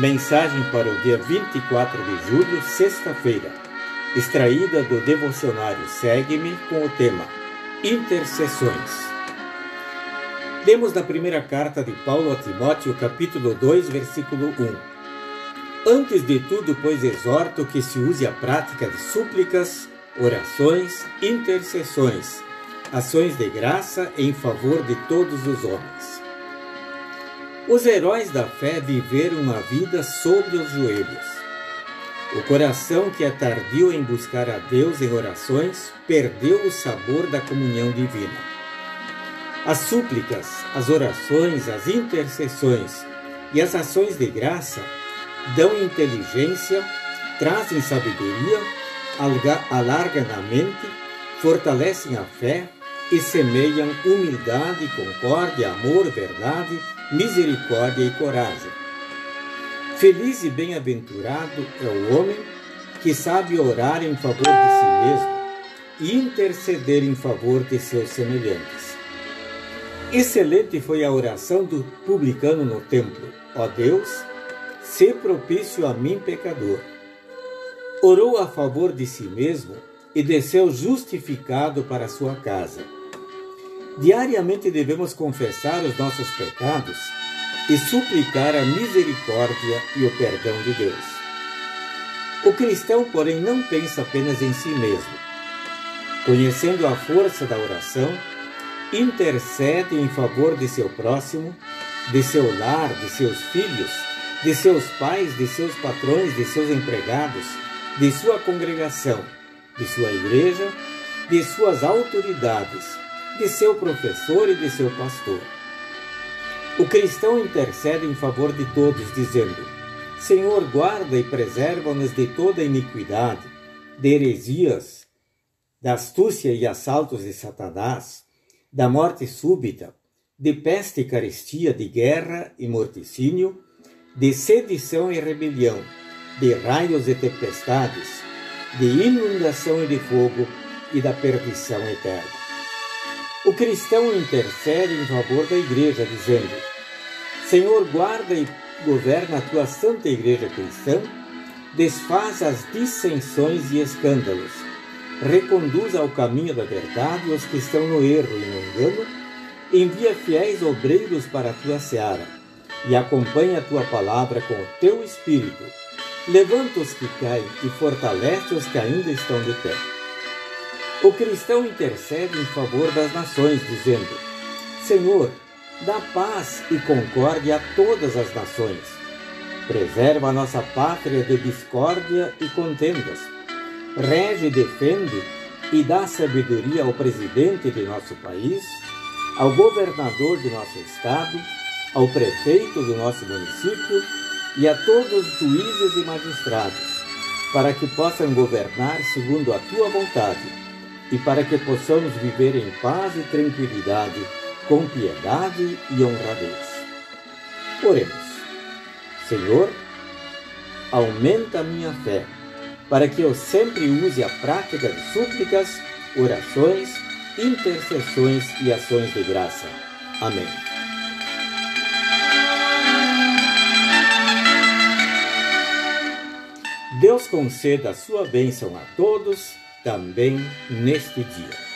Mensagem para o dia 24 de julho, sexta-feira. Extraída do devocionário Segue-me com o tema Intercessões. Lemos da primeira carta de Paulo a Timóteo, capítulo 2, versículo 1. Antes de tudo, pois, exorto que se use a prática de súplicas, orações, intercessões, ações de graça em favor de todos os homens os heróis da fé viveram a vida sobre os joelhos. O coração que é tardio em buscar a Deus em orações perdeu o sabor da comunhão divina. As súplicas, as orações, as intercessões e as ações de graça dão inteligência, trazem sabedoria, alargam a mente, fortalecem a fé e semeiam humildade, concórdia, amor, verdade, misericórdia e coragem. Feliz e bem-aventurado é o homem que sabe orar em favor de si mesmo e interceder em favor de seus semelhantes. Excelente foi a oração do publicano no templo. Ó Deus, se propício a mim, pecador. Orou a favor de si mesmo e desceu justificado para sua casa. Diariamente devemos confessar os nossos pecados e suplicar a misericórdia e o perdão de Deus. O cristão, porém, não pensa apenas em si mesmo. Conhecendo a força da oração, intercede em favor de seu próximo, de seu lar, de seus filhos, de seus pais, de seus patrões, de seus empregados, de sua congregação, de sua igreja, de suas autoridades de seu professor e de seu pastor. O cristão intercede em favor de todos, dizendo: Senhor, guarda e preserva-nos de toda iniquidade, de heresias, da astúcia e assaltos de Satanás, da morte súbita, de peste e carestia, de guerra e morticínio, de sedição e rebelião, de raios e tempestades, de inundação e de fogo e da perdição eterna. O cristão intercede em favor da igreja, dizendo: Senhor, guarda e governa a tua santa igreja cristã, desfaz as dissensões e escândalos, reconduz ao caminho da verdade os que estão no erro e no engano, envia fiéis obreiros para a tua seara e acompanha a tua palavra com o teu espírito. Levanta os que caem e fortalece os que ainda estão de pé. O cristão intercede em favor das nações, dizendo: Senhor, dá paz e concórdia a todas as nações. Preserva a nossa pátria de discórdia e contendas. Rege e defende e dá sabedoria ao presidente de nosso país, ao governador de nosso estado, ao prefeito do nosso município e a todos os juízes e magistrados, para que possam governar segundo a tua vontade e para que possamos viver em paz e tranquilidade, com piedade e honradez. Oremos. Senhor, aumenta a minha fé, para que eu sempre use a prática de súplicas, orações, intercessões e ações de graça. Amém. Deus conceda a sua bênção a todos também neste dia.